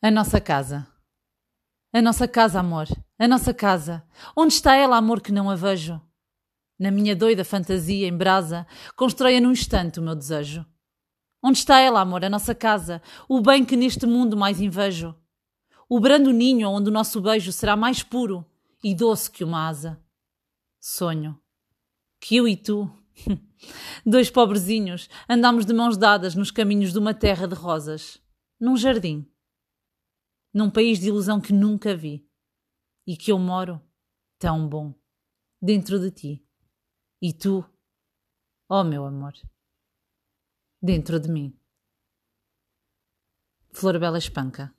A nossa casa. A nossa casa, amor. A nossa casa. Onde está ela, amor, que não a vejo? Na minha doida fantasia em brasa, constróia num instante o meu desejo. Onde está ela, amor, a nossa casa, o bem que neste mundo mais invejo? O brando ninho onde o nosso beijo será mais puro e doce que uma asa. Sonho que eu e tu, dois pobrezinhos, andamos de mãos dadas nos caminhos de uma terra de rosas, num jardim, num país de ilusão que nunca vi e que eu moro tão bom dentro de ti. E tu, oh meu amor, dentro de mim. Flor Bela Espanca